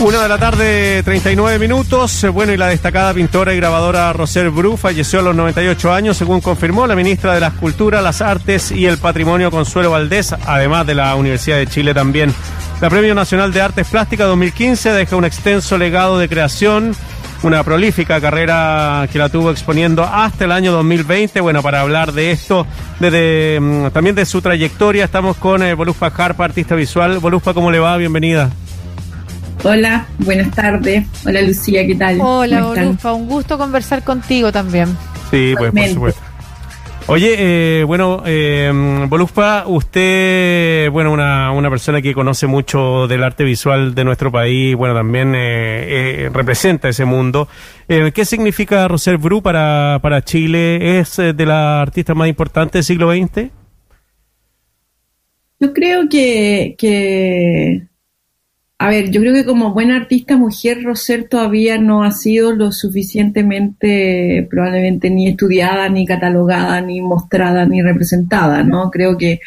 Una de la tarde, 39 minutos. Bueno, y la destacada pintora y grabadora Roser Bru falleció a los 98 años, según confirmó la ministra de las Culturas, las Artes y el Patrimonio Consuelo Valdés, además de la Universidad de Chile también. La Premio Nacional de Artes Plásticas 2015 deja un extenso legado de creación, una prolífica carrera que la tuvo exponiendo hasta el año 2020. Bueno, para hablar de esto, desde, mm, también de su trayectoria, estamos con eh, Voluspa Harpa, artista visual. Voluspa, ¿cómo le va? Bienvenida. Hola, buenas tardes. Hola Lucía, ¿qué tal? Hola. Olufa, un gusto conversar contigo también. Sí, pues por supuesto. Oye, eh, bueno, eh, Voluspa, usted, bueno, una, una persona que conoce mucho del arte visual de nuestro país, bueno, también eh, eh, representa ese mundo. Eh, ¿Qué significa Roser Bru para, para Chile? ¿Es de las artistas más importantes del siglo XX? Yo creo que, que, a ver, yo creo que como buena artista mujer, Roser todavía no ha sido lo suficientemente, probablemente ni estudiada, ni catalogada, ni mostrada, ni representada, ¿no? Creo que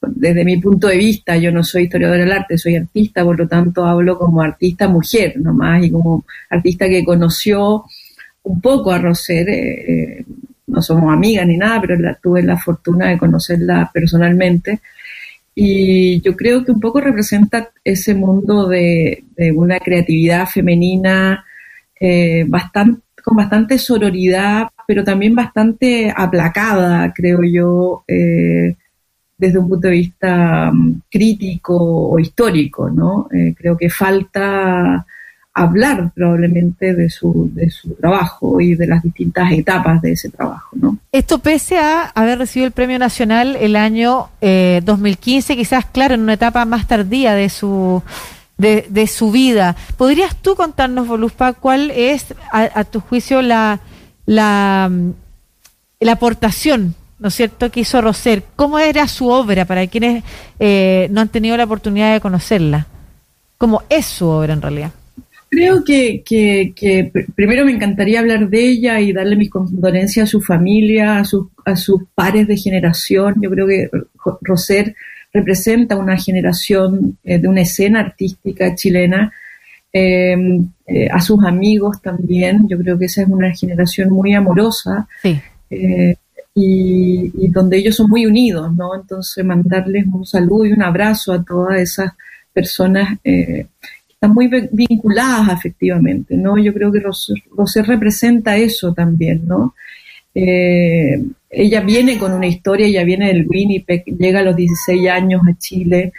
desde mi punto de vista, yo no soy historiadora del arte, soy artista, por lo tanto hablo como artista mujer nomás y como artista que conoció un poco a Roser, eh, eh, no somos amigas ni nada, pero la, tuve la fortuna de conocerla personalmente. Y yo creo que un poco representa ese mundo de, una creatividad femenina eh, con bastante sororidad, pero también bastante aplacada, creo yo, eh, desde un punto de vista mm, crítico o histórico, ¿no? Eh, creo que falta hablar probablemente de su, de su trabajo y de las distintas etapas de ese trabajo, ¿no? Esto pese a haber recibido el Premio Nacional el año eh, 2015, quizás, claro, en una etapa más tardía de su de, de su vida. ¿Podrías tú contarnos, Voluspa, cuál es, a, a tu juicio, la, la, la aportación, ¿no es cierto?, que hizo Roser. ¿Cómo era su obra para quienes eh, no han tenido la oportunidad de conocerla? ¿Cómo es su obra en realidad? Creo que, que, que pr- primero me encantaría hablar de ella y darle mis condolencias a su familia, a, sus a sus pares de generación. Yo creo que Roser representa una generación eh, de una escena artística chilena, eh, eh, a sus amigos también. Yo creo que esa es una generación muy amorosa Sí. eh, y, y donde ellos son muy unidos, ¿no? Entonces mandarles un saludo y un abrazo a todas esas personas eh, están muy vi- vinculadas afectivamente, ¿no? Yo creo que Roser representa eso también, ¿no? Eh, ella viene con una historia, ella viene del Winnipeg, llega a los 16 años a Chile,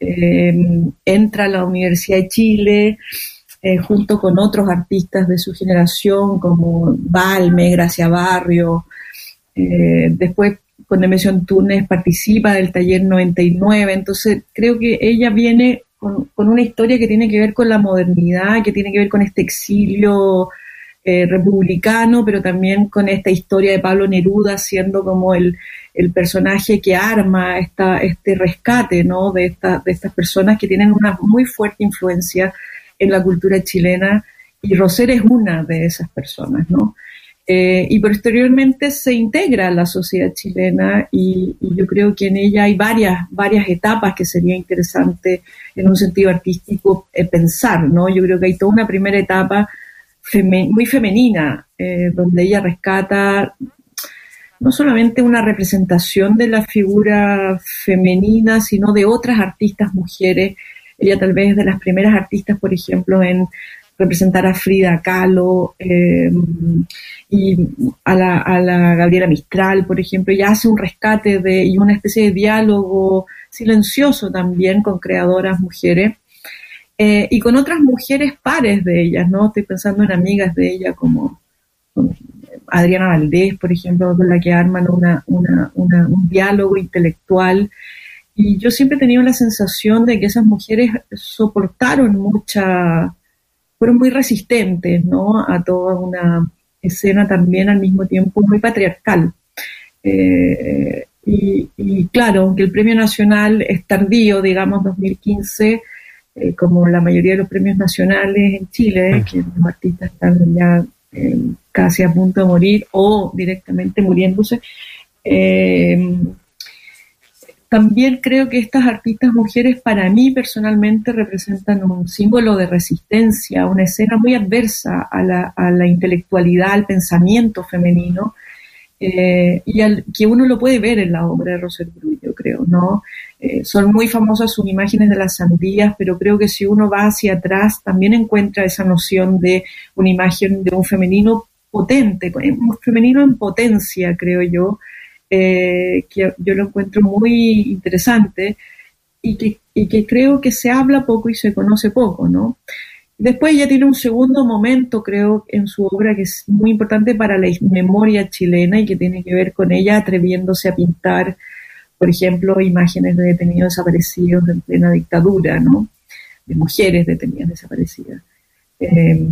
eh, entra a la Universidad de Chile, eh, junto con otros artistas de su generación como Balme, Gracia Barrio, eh, después con Nemesio Túnez participa del taller 99, entonces creo que ella viene con, con una historia que tiene que ver con la modernidad, que tiene que ver con este exilio eh, republicano, pero también con esta historia de Pablo Neruda siendo como el, el personaje que arma esta, este rescate ¿no? de, esta, de estas personas que tienen una muy fuerte influencia en la cultura chilena y Roser es una de esas personas, ¿no? Eh, y posteriormente se integra a la sociedad chilena y, yo creo que en ella hay varias, varias etapas que sería interesante en un sentido artístico eh, pensar, ¿no? Yo creo que hay toda una primera etapa muy femenina, eh, donde ella rescata no solamente una representación de la figura femenina, sino de otras artistas mujeres. Ella tal vez es de las primeras artistas, por ejemplo, en representar a Frida Kahlo eh, y a la, a la, Gabriela Mistral, por ejemplo, ella hace un rescate de, y una especie de diálogo silencioso también con creadoras mujeres eh, y con otras mujeres pares de ellas, ¿no? Estoy pensando en amigas de ella como, Adriana Valdés, por ejemplo, con la que arman una, una, un diálogo intelectual. Y yo siempre he tenido la sensación de que esas mujeres soportaron mucha, fueron muy resistentes, ¿no? A toda una escena también al mismo tiempo muy patriarcal. Eh, y, y, claro, aunque el premio nacional es tardío, digamos, 2015, eh, como la mayoría de los premios nacionales en Chile, que los artistas están ya eh, casi a punto de morir o directamente muriéndose, eh, también creo que estas artistas mujeres para mí personalmente representan un símbolo de resistencia, una escena muy adversa a la, a la intelectualidad, al pensamiento femenino, eh, y al, que uno lo puede ver en la obra de Roser Bru, yo creo, ¿no? Eh, son muy famosas sus imágenes de las sandías, pero creo que si uno va hacia atrás también encuentra esa noción de una imagen de un femenino potente, un femenino en potencia, creo yo, eh, que yo lo encuentro muy interesante y que, y que creo que se habla poco y se conoce poco, ¿no? Después ella tiene un segundo momento, creo, en su obra que es muy importante para la memoria chilena y que tiene que ver con ella atreviéndose a pintar, por ejemplo, imágenes de detenidos desaparecidos en plena dictadura, ¿no? De mujeres detenidas desaparecidas. Eh,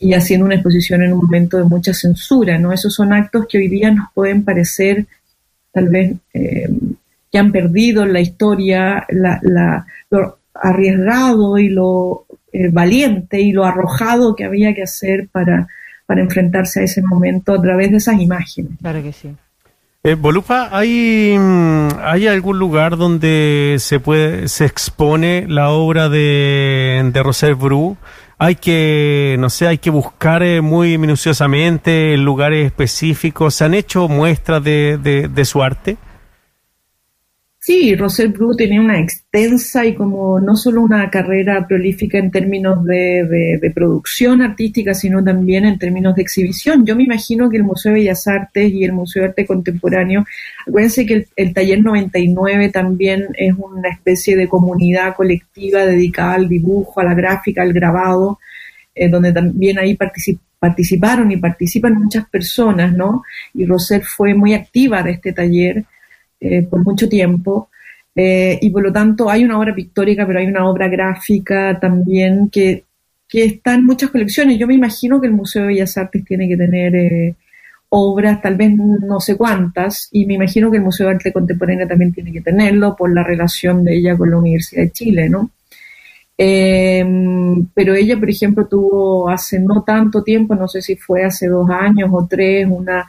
y haciendo una exposición en un momento de mucha censura, ¿no? Esos son actos que hoy día nos pueden parecer tal vez eh, que han perdido en la historia la, lo arriesgado y lo eh, valiente y lo arrojado que había que hacer para, para enfrentarse a ese momento a través de esas imágenes. Claro que sí. Eh, Bolupa, ¿hay, mm, ¿hay algún lugar donde se puede se expone la obra de, de Roser Bru? Hay que, no sé, hay que buscar eh, muy minuciosamente en lugares específicos. ¿Se han hecho muestras de, de, de su arte? Sí, Rosel Bru tenía una extensa y como no solo una carrera prolífica en términos de, de, producción artística, sino también en términos de exhibición. Yo me imagino que el Museo de Bellas Artes y el Museo de Arte Contemporáneo, acuérdense que el, Taller 99 también es una especie de comunidad colectiva dedicada al dibujo, a la gráfica, al grabado, eh, donde también ahí participaron y participan muchas personas, ¿no? Y Rosel fue muy activa de este taller eh, por mucho tiempo. Eh, y por lo tanto hay una obra pictórica, pero hay una obra gráfica también que, que, está en muchas colecciones. Yo me imagino que el Museo de Bellas Artes tiene que tener eh, obras, tal vez no sé cuántas, y me imagino que el Museo de Arte Contemporánea también tiene que tenerlo por la relación de ella con la Universidad de Chile, ¿no? pero ella, por ejemplo, tuvo hace no tanto tiempo, no sé si fue hace dos años o tres, una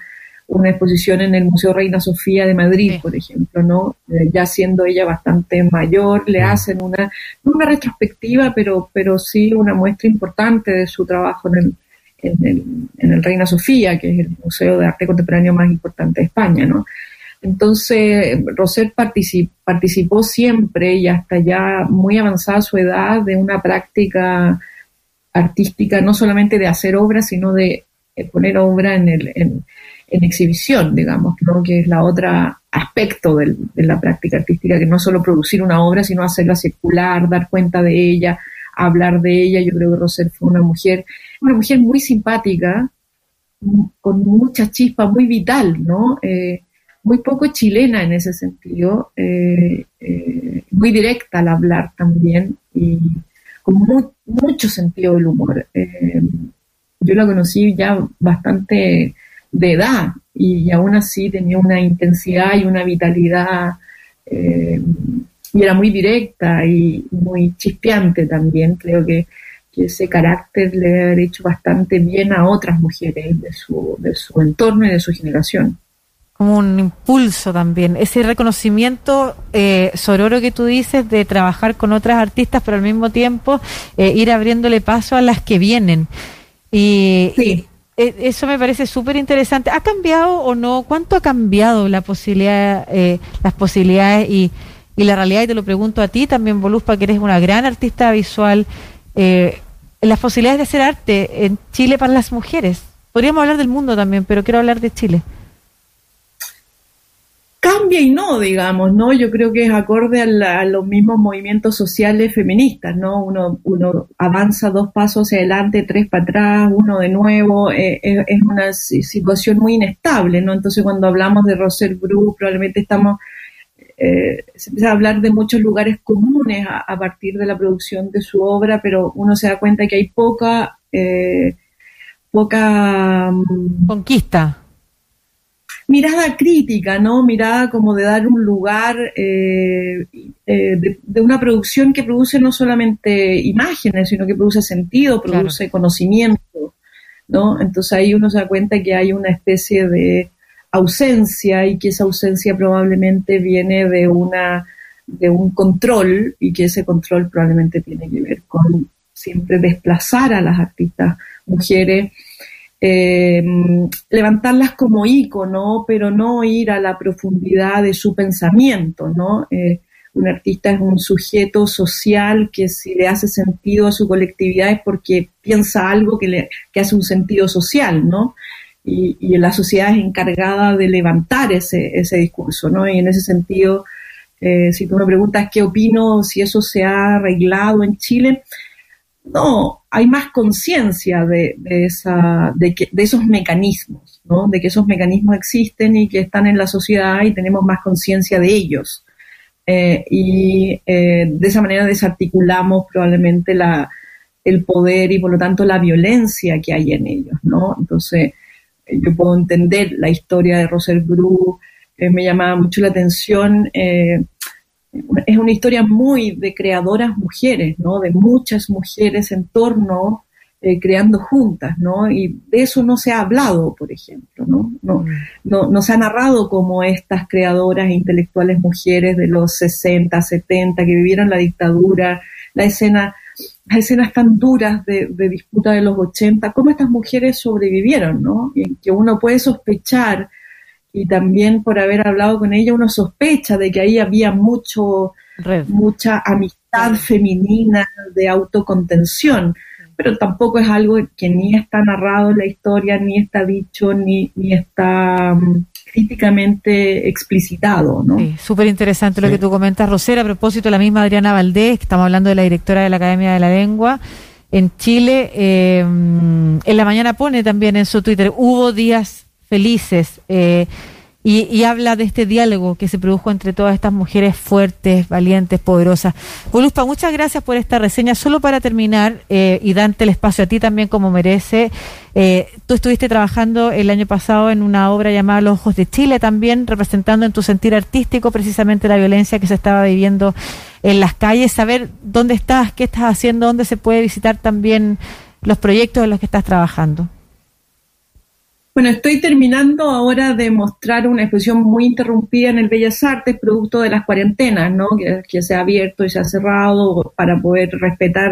una exposición en el Museo Reina Sofía de Madrid, por ejemplo, ¿no? Eh, ya siendo ella bastante mayor, le hacen una, una retrospectiva, pero, pero sí una muestra importante de su trabajo en el, en el, en el Reina Sofía, que es el museo de arte contemporáneo más importante de España, ¿no? Entonces, Roser participó siempre y hasta ya muy avanzada su edad de una práctica artística, no solamente de hacer obras, sino de poner obra en, el, en, exhibición, digamos, que es la otra aspecto de la práctica artística, que no es solo producir una obra, sino hacerla circular, dar cuenta de ella, hablar de ella. Yo creo que Roser fue una mujer, una mujer muy simpática, con mucha chispa, muy vital, ¿no? Eh, muy poco chilena en ese sentido, eh, eh, muy directa al hablar también y con mucho sentido del humor. Yo la conocí ya bastante de edad y, aún así tenía una intensidad y una vitalidad eh, y era muy directa y muy chispeante también. Creo que, ese carácter le debe haber hecho bastante bien a otras mujeres de su, de su entorno y de su generación como un impulso también, ese reconocimiento eh, sororo que tú dices de trabajar con otras artistas, pero al mismo tiempo eh, ir abriéndole paso a las que vienen. Y, sí. Eh, eso me parece súper interesante. ¿Ha cambiado o no? ¿Cuánto ha cambiado la posibilidad, eh, las posibilidades y, y, la realidad? Y te lo pregunto a ti también, Voluspa, que eres una gran artista visual. Eh, las posibilidades de hacer arte en Chile para las mujeres. Podríamos hablar del mundo también, pero quiero hablar de Chile cambia y no, digamos, ¿no? Yo creo que es acorde a, los mismos movimientos sociales feministas, ¿no? Uno, uno avanza dos pasos hacia adelante, tres para atrás, uno de nuevo, eh, es, una situación muy inestable, ¿no? Entonces cuando hablamos de Rosel Bru, probablemente estamos, eh, se empieza a hablar de muchos lugares comunes a, partir de la producción de su obra, pero uno se da cuenta que hay poca... Eh, poca mm, conquista mirada crítica, ¿no? Mirada como de dar un lugar eh, eh, de, una producción que produce no solamente imágenes, sino que produce sentido, produce conocimiento, ¿no? Entonces ahí uno se da cuenta que hay una especie de ausencia y que esa ausencia probablemente viene de una de un control y que ese control probablemente tiene que ver con siempre desplazar a las artistas mujeres, eh, levantarlas como ícono, pero no ir a la profundidad de su pensamiento, ¿no? Eh, un artista es un sujeto social que si le hace sentido a su colectividad es porque piensa algo que, le, hace un sentido social, ¿no? Y, y, la sociedad es encargada de levantar ese, ese discurso, ¿no? Y en ese sentido, eh, si tú me preguntas qué opino, si eso se ha arreglado en Chile, no, hay más conciencia de, de, esa, de, que, de esos mecanismos, ¿no? De que esos mecanismos existen y que están en la sociedad y tenemos más conciencia de ellos. Eh, y eh, de esa manera desarticulamos probablemente la, el poder y por lo tanto la violencia que hay en ellos, ¿no? Entonces, yo puedo entender la historia de Roser Bru, eh, me llamaba mucho la atención. Eh, es una historia muy de creadoras mujeres, ¿no? De muchas mujeres en torno, eh, creando juntas, ¿no? Y de eso no se ha hablado, por ejemplo, ¿no? No, mm. no, no se ha narrado como estas creadoras intelectuales mujeres de los 60, 70, que vivieron la dictadura, la escena las escenas tan duras de, de, disputa de los 80, cómo estas mujeres sobrevivieron, ¿no? Y que uno puede sospechar, y también por haber hablado con ella, uno sospecha de que ahí había mucho, mucha amistad femenina de autocontención, pero tampoco es algo que ni está narrado en la historia, ni está dicho, ni, ni está um, críticamente explicitado, ¿no? Sí, súper interesante lo que tú comentas, Rosera, a propósito de la misma Adriana Valdés, que estamos hablando de la directora de la Academia de la Lengua, en Chile, eh, en la mañana pone también en su Twitter, hubo días felices. Eh, y, habla de este diálogo que se produjo entre todas estas mujeres fuertes, valientes, poderosas. Voluspa, muchas gracias por esta reseña. Solo para terminar eh, y darte el espacio a ti también como merece, eh, tú estuviste trabajando el año pasado en una obra llamada Los Ojos de Chile, también representando en tu sentir artístico precisamente la violencia que se estaba viviendo en las calles. Saber dónde estás, qué estás haciendo, dónde se puede visitar también los proyectos en los que estás trabajando. Bueno, estoy terminando ahora de mostrar una exposición muy interrumpida en el Bellas Artes, producto de las cuarentenas, ¿no? Que, se ha abierto y se ha cerrado para poder respetar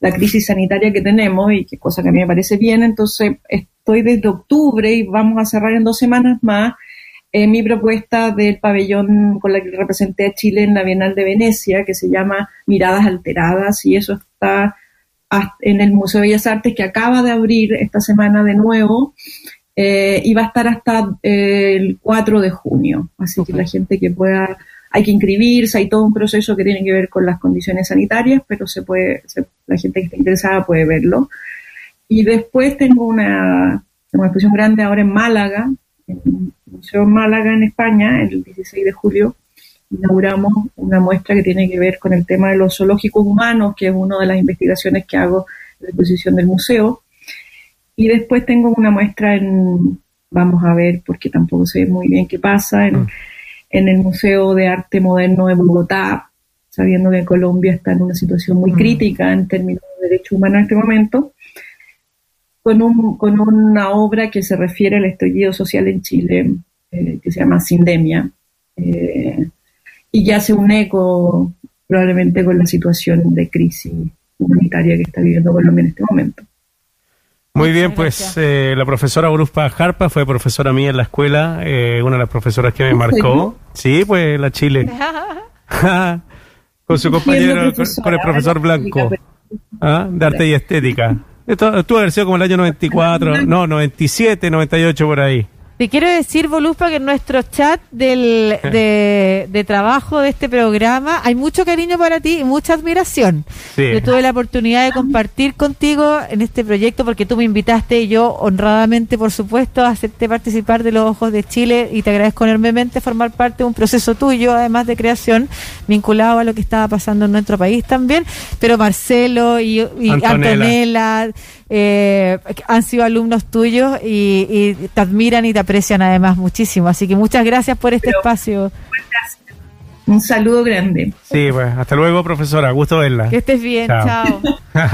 la crisis sanitaria que tenemos y que cosa que a mí me parece bien. Entonces, estoy desde octubre y vamos a cerrar en dos semanas más eh, mi propuesta del pabellón con la que representé a Chile en la Bienal de Venecia, que se llama Miradas Alteradas, y eso está en el Museo de Bellas Artes que acaba de abrir esta semana de nuevo eh, y va a estar hasta eh, el 4 de junio. Así okay. que la gente que pueda, hay que inscribirse, hay todo un proceso que tiene que ver con las condiciones sanitarias, pero se puede, se, la gente que está interesada puede verlo. Y después tengo una, una exposición grande ahora en Málaga, en el Museo Málaga en España, el 16 de julio. Inauguramos una muestra que tiene que ver con el tema de los zoológicos humanos, que es una de las investigaciones que hago en la exposición del museo y después tengo una muestra en, vamos a ver, porque tampoco sé muy bien qué pasa, en, mm. en el Museo de Arte Moderno de Bogotá, sabiendo que Colombia está en una situación muy mm. crítica en términos de derechos humanos en este momento, con, un, con una obra que se refiere al estallido social en Chile, eh, que se llama Sindemia, eh, y ya hace un eco probablemente con la situación de crisis humanitaria que está viviendo Colombia en este momento. Muy bien, pues eh, la profesora Bruspa Jarpa fue profesora mía en la escuela, eh, una de las profesoras que me marcó. Sí, pues la Chile. con su compañero, con, con, el profesor Blanco, ¿Ah? de arte y estética. Esto tuvo haber sido como el año 94, no, 97, 98 por ahí. Te quiero decir, Voluspa, que en nuestro chat del, de, de, trabajo de este programa hay mucho cariño para ti y mucha admiración. Sí. Yo tuve la oportunidad de compartir contigo en este proyecto porque tú me invitaste y yo honradamente, por supuesto, acepté participar de los Ojos de Chile y te agradezco enormemente formar parte de un proceso tuyo, además de creación, vinculado a lo que estaba pasando en nuestro país también. Pero Marcelo y, y Antonella, Antonella eh, han sido alumnos tuyos y, y, te admiran y te aprecian además muchísimo. Así que muchas gracias por este Pero, espacio. Un saludo grande. Sí, pues hasta luego, profesora. Gusto verla. Que estés bien. Chao. chao.